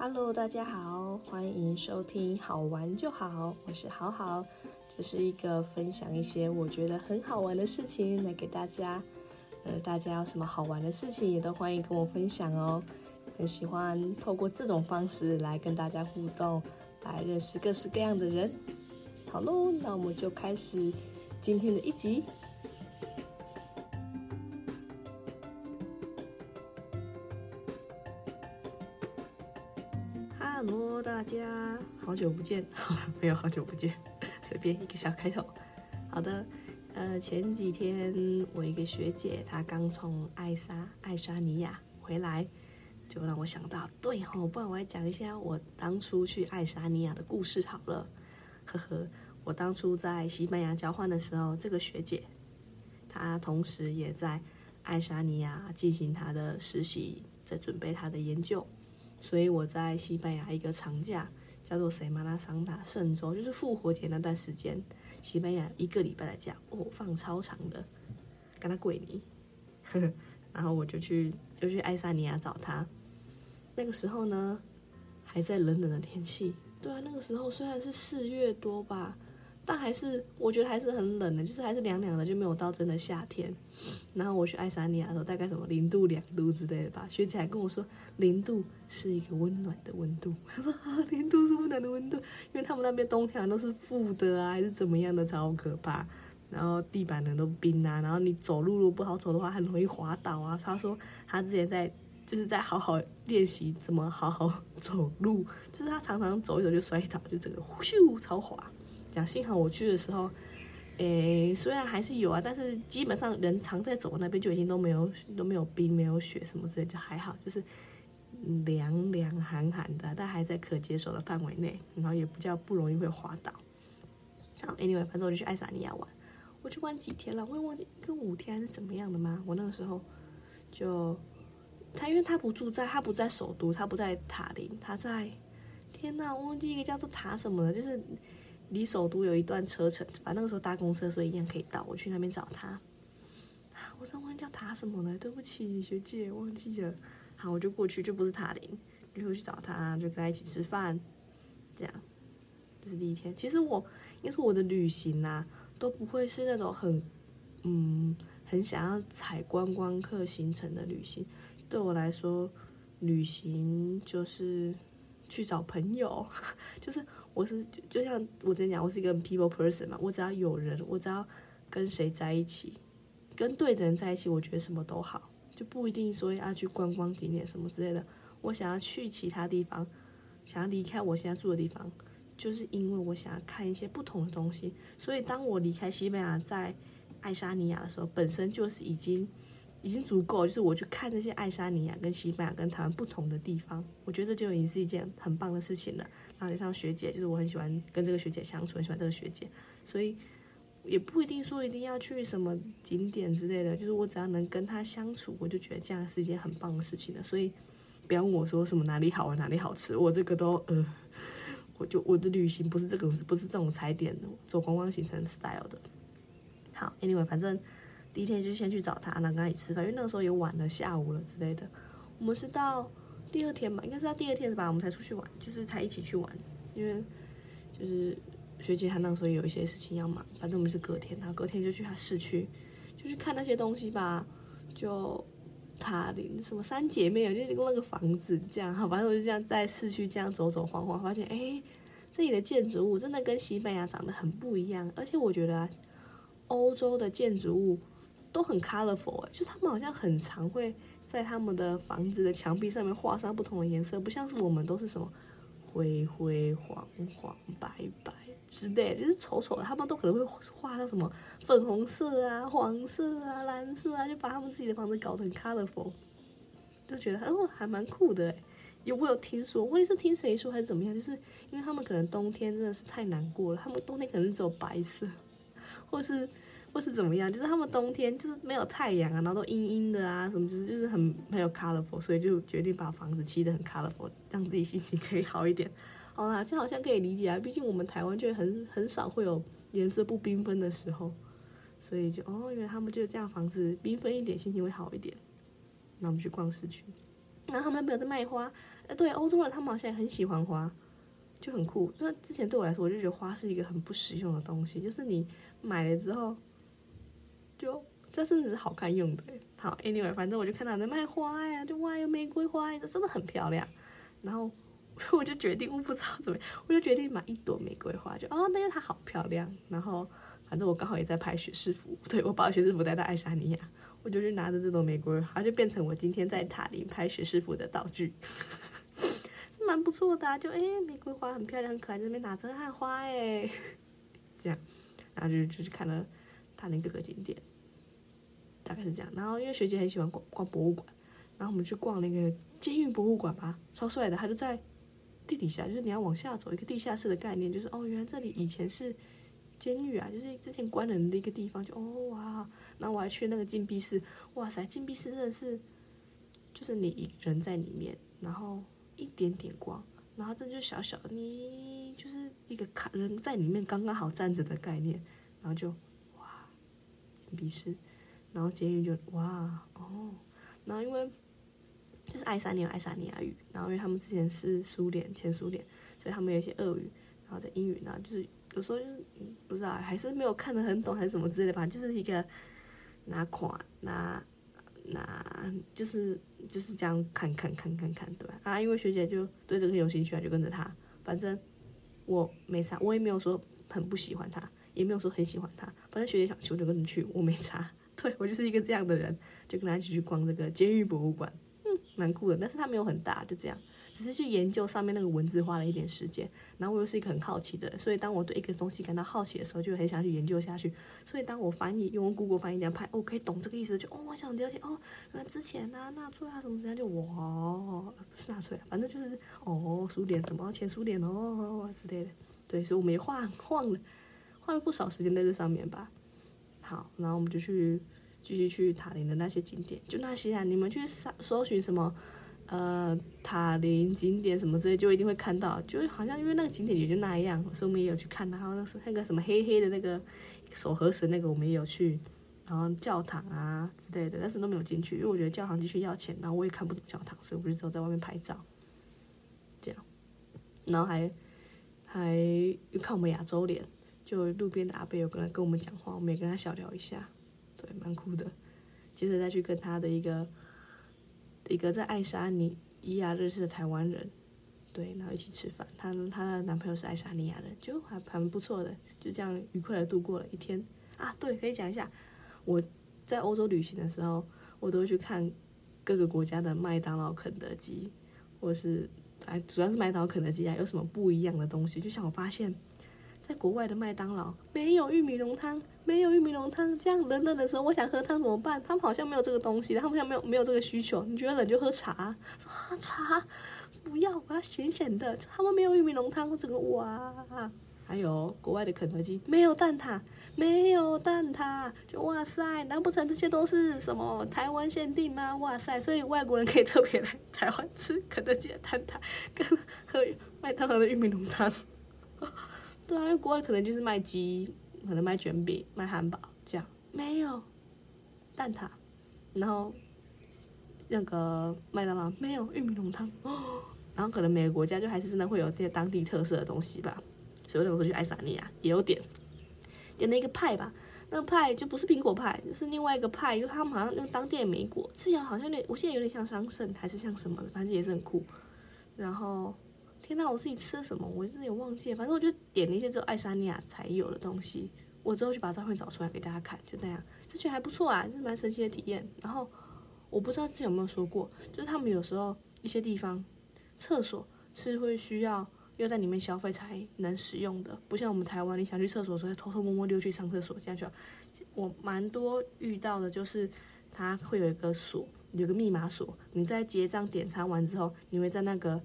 Hello，大家好，欢迎收听好玩就好，我是好好，这是一个分享一些我觉得很好玩的事情来给大家。呃，大家有什么好玩的事情也都欢迎跟我分享哦。很喜欢透过这种方式来跟大家互动，来认识各式各样的人。好喽，那我们就开始今天的一集。家好久不见，好 了没有好久不见，随便一个小开头。好的，呃，前几天我一个学姐她刚从爱沙爱沙尼亚回来，就让我想到，对吼，不然我来讲一下我当初去爱沙尼亚的故事好了。呵呵，我当初在西班牙交换的时候，这个学姐她同时也在爱沙尼亚进行她的实习，在准备她的研究。所以我在西班牙一个长假，叫做塞马拉桑达圣周，就是复活节那段时间，西班牙一个礼拜的假，哦，放超长的，跟他跪你，然后我就去就去爱沙尼亚找他，那个时候呢，还在冷冷的天气，对啊，那个时候虽然是四月多吧。但还是我觉得还是很冷的，就是还是凉凉的，就没有到真的夏天。然后我去爱沙尼亚的时候，大概什么零度、两度之类的吧。学姐还跟我说，零度是一个温暖的温度。他说啊，零度是温暖的温度，因为他们那边冬天都是负的啊，还是怎么样的，超可怕。然后地板人都冰啊，然后你走路如果不好走的话，很容易滑倒啊。他说他之前在就是在好好练习怎么好好走路，就是他常常走一走就摔倒，就整个咻超滑。幸好我去的时候，诶，虽然还是有啊，但是基本上人常在走那边就已经都没有都没有冰没有雪什么之类，就还好，就是凉凉寒寒的，但还在可接受的范围内，然后也不叫不容易会滑倒。好，anyway，反正我就去爱沙尼亚玩，我去玩几天了，我也忘记跟五天还是怎么样的吗？我那个时候就他，因为他不住在他不在首都，他不在塔林，他在天呐，我忘记一个叫做塔什么的，就是。离首都有一段车程，反正那个时候搭公车，所以一样可以到。我去那边找他，我在忘记叫塔什么了，对不起学姐，忘记了。好，我就过去，就不是塔林，就去找他，就跟他一起吃饭，这样。这是第一天。其实我，应该说我的旅行啊，都不会是那种很，嗯，很想要踩观光客行程的旅行。对我来说，旅行就是去找朋友，就是。我是就像我之前讲，我是一个 people person 嘛，我只要有人，我只要跟谁在一起，跟对的人在一起，我觉得什么都好，就不一定说要去观光景点什么之类的。我想要去其他地方，想要离开我现在住的地方，就是因为我想要看一些不同的东西。所以当我离开西班牙，在爱沙尼亚的时候，本身就是已经。已经足够，就是我去看那些爱沙尼亚跟西班牙跟台湾不同的地方，我觉得就已经是一件很棒的事情了。然后像学姐，就是我很喜欢跟这个学姐相处，很喜欢这个学姐，所以也不一定说一定要去什么景点之类的，就是我只要能跟她相处，我就觉得这样是一件很棒的事情了。所以不要问我说什么哪里好玩哪里好吃，我这个都呃，我就我的旅行不是这个，不是这种踩点的，走观光行程 style 的。好，anyway，反正。第一天就先去找他，然后跟他一起吃饭，因为那个时候也晚了，下午了之类的。我们是到第二天吧，应该是到第二天吧？我们才出去玩，就是才一起去玩。因为就是学姐她那个时候有一些事情要忙，反正我们是隔天，然后隔天就去她市区，就去看那些东西吧。就塔林什么三姐妹，就那个房子这样，好，反正我就这样在市区这样走走晃晃，发现哎，这里的建筑物真的跟西班牙长得很不一样，而且我觉得欧洲的建筑物。都很 colorful 哎，就是他们好像很常会在他们的房子的墙壁上面画上不同的颜色，不像是我们都是什么灰灰黄黄白白之类，就是丑丑的。他们都可能会画上什么粉红色啊、黄色啊、蓝色啊，就把他们自己的房子搞成 colorful，就觉得哦还蛮酷的哎。有我有听说，问题是听谁说还是怎么样？就是因为他们可能冬天真的是太难过了，他们冬天可能只有白色，或是。或是怎么样，就是他们冬天就是没有太阳啊，然后都阴阴的啊，什么就是就是很没有 colorful，所以就决定把房子漆得很 colorful，让自己心情可以好一点。好啦，这好像可以理解啊，毕竟我们台湾就很很少会有颜色不缤纷的时候，所以就哦，原来他们就这样房子缤纷一点，心情会好一点。那我们去逛市区，然后他们那边有在卖花，呃，对，欧洲人他们好像也很喜欢花，就很酷。那之前对我来说，我就觉得花是一个很不实用的东西，就是你买了之后，就这甚至是好看用的。好，anyway，反正我就看到在卖花呀，就哇，有玫瑰花，呀，真的很漂亮。然后 我就决定，我不知道怎么，我就决定买一朵玫瑰花，就哦，那个它好漂亮。然后反正我刚好也在拍学士服，对我把学士服带到爱沙尼亚，我就去拿着这朵玫瑰花，就变成我今天在塔林拍学士服的道具，是蛮不错的。就哎，玫瑰花很漂亮，很可爱，这边拿着看花哎，这样，然后就就去看了塔林各个景点。大概是这样，然后因为学姐很喜欢逛逛博物馆，然后我们去逛那个监狱博物馆吧，超帅的，它就在地底下，就是你要往下走一个地下室的概念，就是哦，原来这里以前是监狱啊，就是之前关人的一个地方，就哦哇，然后我还去那个禁闭室，哇塞，禁闭室真的是，就是你人在里面，然后一点点光，然后这就小小的，你就是一个卡人在里面刚刚好站着的概念，然后就，鄙视。然后监狱就哇哦，然后因为就是爱沙尼亚爱沙尼亚语，然后因为他们之前是苏联前苏联，所以他们有一些俄语，然后在英语呢，就是有时候就是不知道还是没有看得很懂还是什么之类的，吧就是一个拿款拿拿就是就是这样看看看看看对啊，因为学姐就对这个有兴趣啊，就跟着他，反正我没啥，我也没有说很不喜欢他，也没有说很喜欢他，反正学姐想去我就跟着去，我没差。对我就是一个这样的人，就跟他一起去逛这个监狱博物馆，嗯，蛮酷的。但是他没有很大，就这样，只是去研究上面那个文字花了一点时间。然后我又是一个很好奇的人，所以当我对一个东西感到好奇的时候，就很想去研究下去。所以当我翻译用 Google 翻译这样拍，我可以懂这个意思，就哦，我想了解哦，原来之前啊纳粹啊什么这样，就哇，不是纳粹啊，反正就是哦苏联什么前苏联哦之类的。对，所以我们也花晃了花了不少时间在这上面吧。好，然后我们就去继续去塔林的那些景点，就那些啊，你们去搜搜寻什么，呃，塔林景点什么之类，就一定会看到，就好像因为那个景点也就那样，所以我们也有去看。然后那是那个什么黑黑的那个手合十那个，我们也有去，然后教堂啊之类的，但是都没有进去，因为我觉得教堂继续要钱，然后我也看不懂教堂，所以我就只有在外面拍照，这样，然后还还又看我们亚洲脸。就路边的阿贝有跟他跟我们讲话，我们也跟他小聊一下，对，蛮酷的。接着再去跟他的一个一个在爱沙尼亚认识的台湾人，对，然后一起吃饭。他他的男朋友是爱沙尼亚人，就还蛮不错的，就这样愉快的度过了一天。啊，对，可以讲一下，我在欧洲旅行的时候，我都会去看各个国家的麦当劳、肯德基，或是哎，主要是麦当劳、肯德基啊，有什么不一样的东西？就像我发现。在国外的麦当劳没有玉米浓汤，没有玉米浓汤。这样冷冷的时候，我想喝汤怎么办？他们好像没有这个东西，他们好像没有没有这个需求。你觉得冷就喝茶，说啊茶，不要，我要咸咸的。他们没有玉米浓汤，这个哇。还有国外的肯德基没有蛋挞，没有蛋挞，就哇塞，难不成这些都是什么台湾限定吗？哇塞，所以外国人可以特别来台湾吃肯德基的蛋挞，跟喝麦当劳的玉米浓汤。对啊，因为国外可能就是卖鸡，可能卖卷饼、卖汉堡这样，没有。蛋挞，然后那个麦当劳。没有玉米浓汤，然后可能每个国家就还是真的会有这些当地特色的东西吧。所以我说去爱沙尼亚也有点。点了一个派吧，那个派就不是苹果派，就是另外一个派，就他们好像用当地的莓果，吃起来好像有点，我现在有点像桑葚还是像什么的，反正也是很酷，然后。天呐，我自己吃什么？我真的有忘记。反正我就点了一些只有爱沙尼亚才有的东西。我之后去把照片找出来给大家看，就那样，这觉得还不错啊，是蛮神奇的体验。然后我不知道之前有没有说过，就是他们有时候一些地方厕所是会需要要在里面消费才能使用的，不像我们台湾，你想去厕所的时候偷偷摸摸溜去上厕所这样就。我蛮多遇到的就是它会有一个锁，有个密码锁，你在结账点餐完之后，你会在那个。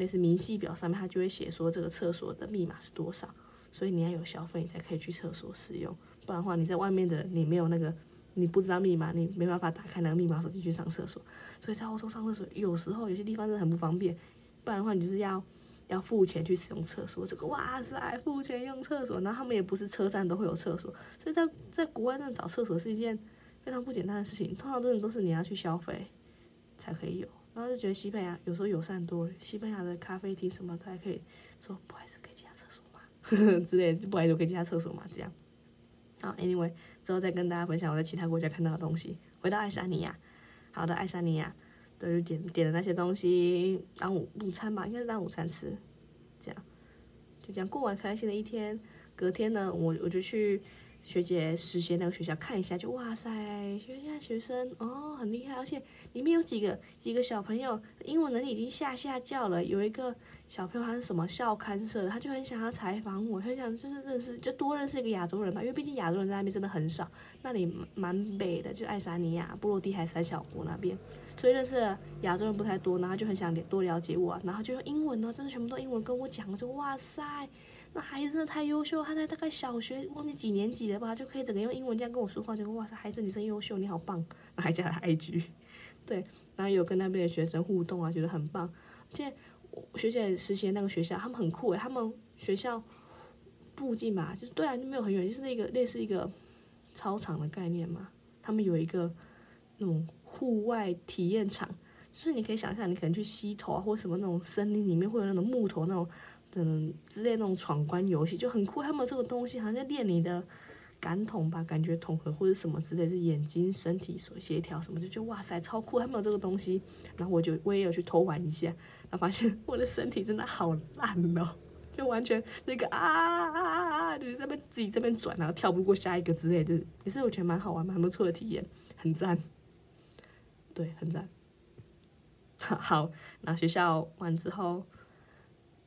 类似明细表上面，它就会写说这个厕所的密码是多少，所以你要有消费，你才可以去厕所使用。不然的话，你在外面的你没有那个，你不知道密码，你没办法打开那个密码手机去上厕所。所以在欧洲上厕所，有时候有些地方真的很不方便。不然的话，你就是要要付钱去使用厕所。这个哇塞，付钱用厕所，然后他们也不是车站都会有厕所，所以在在国外真的找厕所是一件非常不简单的事情。通常真的都是你要去消费才可以有。然后就觉得西班牙有时候友善多，西班牙的咖啡厅什么都还可以说不好意思，可以进下厕所吗？之类，不好意思，可以进下厕所吗？这样。好，Anyway，之后再跟大家分享我在其他国家看到的东西。回到爱沙尼亚，好的，爱沙尼亚，就点点的那些东西当午午餐吧，应该是当午餐吃。这样，就这样过完开心的一天。隔天呢，我我就去。学姐实习那个学校看一下，就哇塞，学校学生哦很厉害，而且里面有几个几个小朋友英文能力已经下下叫了。有一个小朋友他是什么校刊社的，他就很想要采访我，很想就是认识，就多认识一个亚洲人吧，因为毕竟亚洲人在那边真的很少。那里蛮北的，就爱沙尼亚、波罗的海三小国那边，所以认识亚洲人不太多，然后就很想多了解我，然后就用英文呢，真的全部都英文跟我讲，就哇塞。那孩子真的太优秀，他在大概小学忘记几年级了吧，就可以整个用英文这样跟我说话，就哇塞，孩子你真优秀，你好棒，那还加了 IG，对，然后有跟那边的学生互动啊，觉得很棒。而且学姐实习的那个学校，他们很酷诶，他们学校附近嘛，就是对啊，就没有很远，就是那个类似一个操场的概念嘛。他们有一个那种户外体验场，就是你可以想象，你可能去溪头啊，或者什么那种森林里面会有那种木头那种。等之类那种闯关游戏就很酷，他们这个东西好像在练你的感统吧，感觉统合或者什么之类，是眼睛、身体、所协调什么，就觉得哇塞超酷，他们有这个东西，然后我就我也有去偷玩一下，然后发现我的身体真的好烂哦，就完全那个啊啊啊啊，就是在边自己这边转，然后跳不过下一个之类的，也是我觉得蛮好玩、蛮不错的体验，很赞，对，很赞。好，然后学校完之后。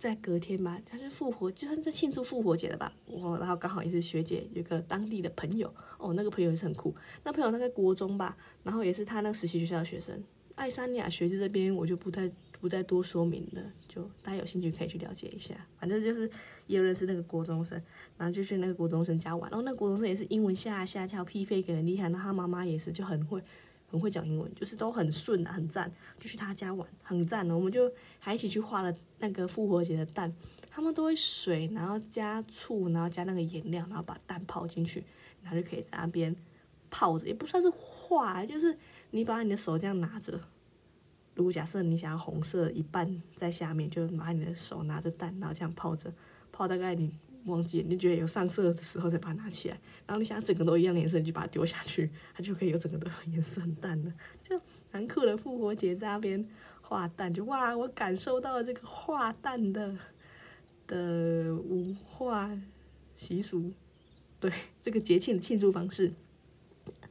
在隔天吧，他是复活，就算在庆祝复活节的吧。我然后刚好也是学姐有个当地的朋友，哦，那个朋友也是很酷。那朋友那个国中吧，然后也是他那个实习学校的学生。爱沙尼亚学制这边我就不太不再多说明了，就大家有兴趣可以去了解一下。反正就是也认识那个国中生，然后就去那个国中生家玩。然后那个国中生也是英文下下跳匹配给很厉害，然后他妈妈也是就很会。很会讲英文，就是都很顺啊，很赞。就去他家玩，很赞的。我们就还一起去画了那个复活节的蛋。他们都会水，然后加醋，然后加那个颜料，然后把蛋泡进去，然后就可以在那边泡着，也不算是画，就是你把你的手这样拿着。如果假设你想要红色一半在下面，就拿你的手拿着蛋，然后这样泡着，泡大概你。忘记，你觉得有上色的时候再把它拿起来，然后你想整个都一样颜色，你就把它丢下去，它就可以有整个的 颜色很淡的，就蛮酷的。复活节在那边画蛋，就哇，我感受到了这个画蛋的的文化习俗，对这个节庆的庆祝方式。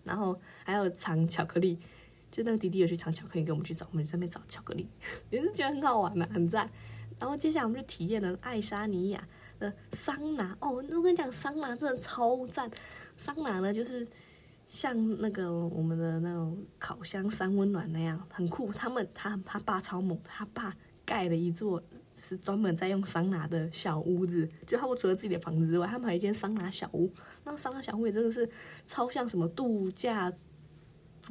然后还有藏巧克力，就那个弟弟有去藏巧克力，跟我们去找，我们在那边找巧克力，也是觉得很好玩的，很赞。然后接下来我们就体验了爱沙尼亚的。桑拿哦，我跟你讲，桑拿真的超赞。桑拿呢，就是像那个我们的那种烤箱三温暖那样，很酷。他们他他爸超猛，他爸盖了一座是专门在用桑拿的小屋子。就他们除了自己的房子之外，他们还有一间桑拿小屋。那桑拿小屋也真的是超像什么度假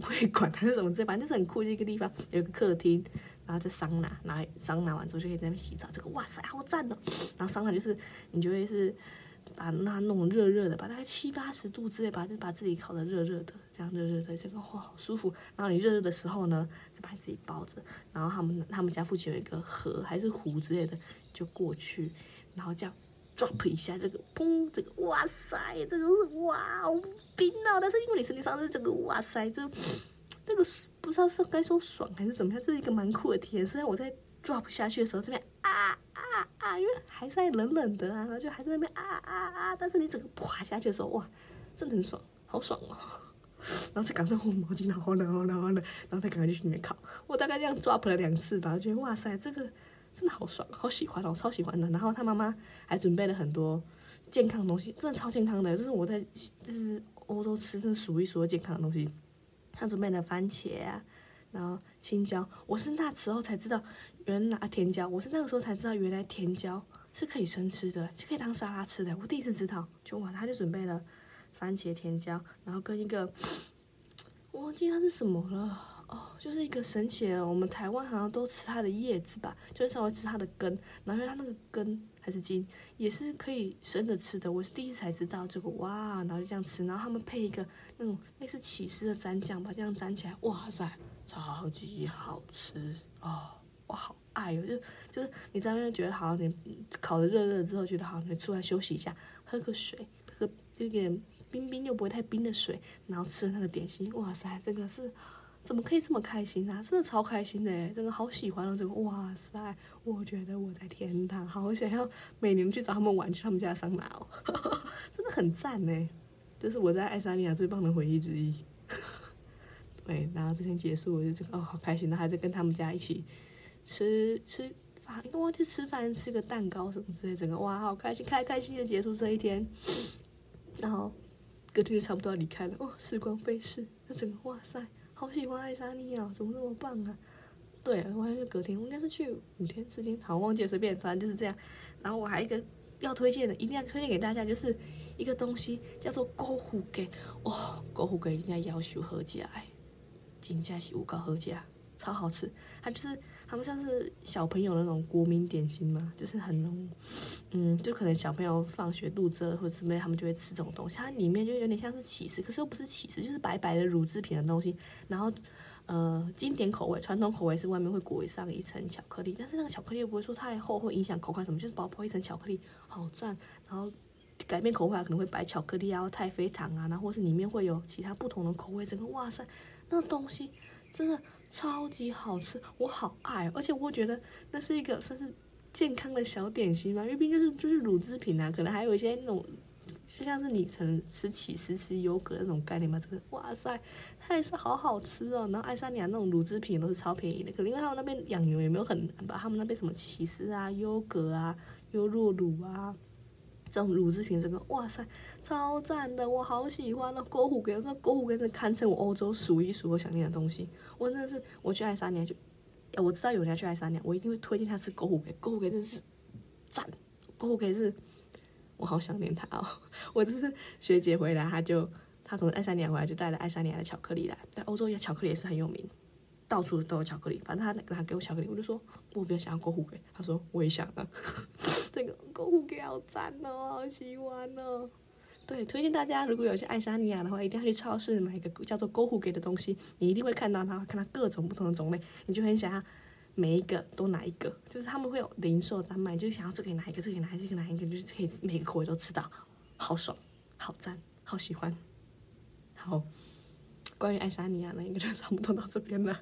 会馆还是什么这，反正就是很酷的一个地方，有个客厅。然后在桑拿，然后桑拿完之后就可以在那边洗澡，这个哇塞好赞哦！然后桑拿就是你就会是 把那弄热热的，把大概七八十度之类，把就把自己烤的热热的，这样热热的，这个哇好舒服。然后你热热的时候呢，就把自己包着。然后他们他们家附近有一个河还是湖之类的，就过去，然后这样 drop 一下，这个砰，这个哇塞，这个是哇好冰啊！但是因为你身体上是这个哇塞，这那个。不知道是该说爽还是怎么样，这是一个蛮酷的体验。虽然我在 drop 下去的时候，这边啊啊，因为还在冷冷的啊，然后就还在那边啊啊啊，但是你整个滑下去的时候，哇，真的很爽，好爽哦！然后再赶上红毛巾，好冷好冷好冷，然后再赶快去里面烤。我大概这样 drop 了两次吧，觉得哇塞，这个真的好爽，好喜欢哦，超喜欢的。然后他妈妈还准备了很多健康的东西，真的超健康的，这是我在就是欧洲吃真的数一数二健康的东西。他准备了番茄啊，然后青椒。我是那时候才知道，原来甜椒。我是那个时候才知道，原来甜椒是可以生吃的，是可以当沙拉吃的。我第一次知道，就哇，他就准备了番茄甜椒，然后跟一个，我 忘记它是什么了。哦，就是一个神奇的，我们台湾好像都吃它的叶子吧，就是稍微吃它的根，然后它那个根还是茎也是可以生的吃的。我是第一次才知道这个，哇，然后就这样吃，然后他们配一个那种类似起司的蘸酱吧，这样蘸起来，哇塞，超级好吃哦，我好爱哦！就就是你在那边觉得好，你烤的热热之后觉得好，你出来休息一下，喝个水，喝这点冰冰又不会太冰的水，然后吃那个点心，哇塞，这个是怎么可以这么开心啊？真的超开心的，真的好喜欢哦！这个哇塞，我觉得我在天堂，好想要每年去找他们玩，去他们家桑拿哦，真的很赞呢。这是我在爱沙尼亚最棒的回忆之一。对，然后这天结束，我就这个哦，好开心，然后还在跟他们家一起吃吃饭，因为忘记吃饭，吃个蛋糕什么之类，整个哇，好开心，开开心心的结束这一天。然后隔天就差不多要离开了，哦，时光飞逝，那整个哇塞，好喜欢爱沙尼亚，怎么那么棒啊？对，我还是隔天，我应该是去五天四天，好忘记，随便，反正就是这样。然后我还一个要推荐的，一定要推荐给大家，就是一个东西叫做篝火鸡，哇，篝火鸡人家要求合起来。金家喜五高合家超好吃，它就是他们像是小朋友那种国民点心嘛，就是很浓，嗯，就可能小朋友放学肚子饿或者什么，他们就会吃这种东西。它里面就有点像是起司，可是又不是起司，就是白白的乳制品的东西。然后，呃，经典口味、传统口味是外面会裹上一层巧克力，但是那个巧克力又不会说太厚，会影响口感什么，就是薄薄一层巧克力，好赞。然后改变口味可能会白巧克力啊、太妃糖啊，然后或是里面会有其他不同的口味，整个哇塞！那东西真的超级好吃，我好爱，而且我觉得那是一个算是健康的小点心嘛，因为毕竟就是就是乳制品啊，可能还有一些那种就像是你可能吃起司吃优格那种概念嘛，这个哇塞，它也是好好吃哦。然后爱沙尼亚那种乳制品都是超便宜的，可能因为他们那边养牛也没有很难吧，他们那边什么起司啊、优格啊、优酪乳啊。这种乳制品，这个哇塞，超赞的，我好喜欢哦！篝火给，我说篝火给真堪称我欧洲数一数二想念的东西。我真的是，我去爱沙尼亚就，我知道有人要去爱沙尼亚，我一定会推荐他吃篝火给。篝火给真是赞，篝火给是，我好想念他哦！我这是学姐回来，他就他从爱沙尼亚回来就带了爱沙尼亚的巧克力来，在欧洲也巧克力也是很有名。到处都有巧克力，反正他他给我巧克力，我就说我比较想要篝火给，他说我也想啊，这个篝火给好赞哦，好喜欢哦。对，推荐大家如果有去爱沙尼亚的话，一定要去超市买一个叫做篝火给的东西，你一定会看到它，看到各种不同的种类，你就很想要每一个都拿一个，就是他们会有零售单卖，就是想要这个拿一个，这个拿一个，这个拿一个，就是可以每个口味都吃到，好爽，好赞，好喜欢。好，关于爱沙尼亚呢，应该就差不多到这边了。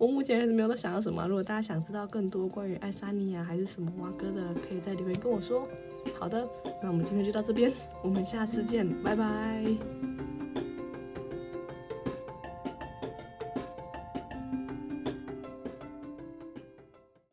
我目前还是没有在想到什么。如果大家想知道更多关于爱沙尼亚还是什么蛙哥的，可以在留言跟我说。好的，那我们今天就到这边，我们下次见，拜拜。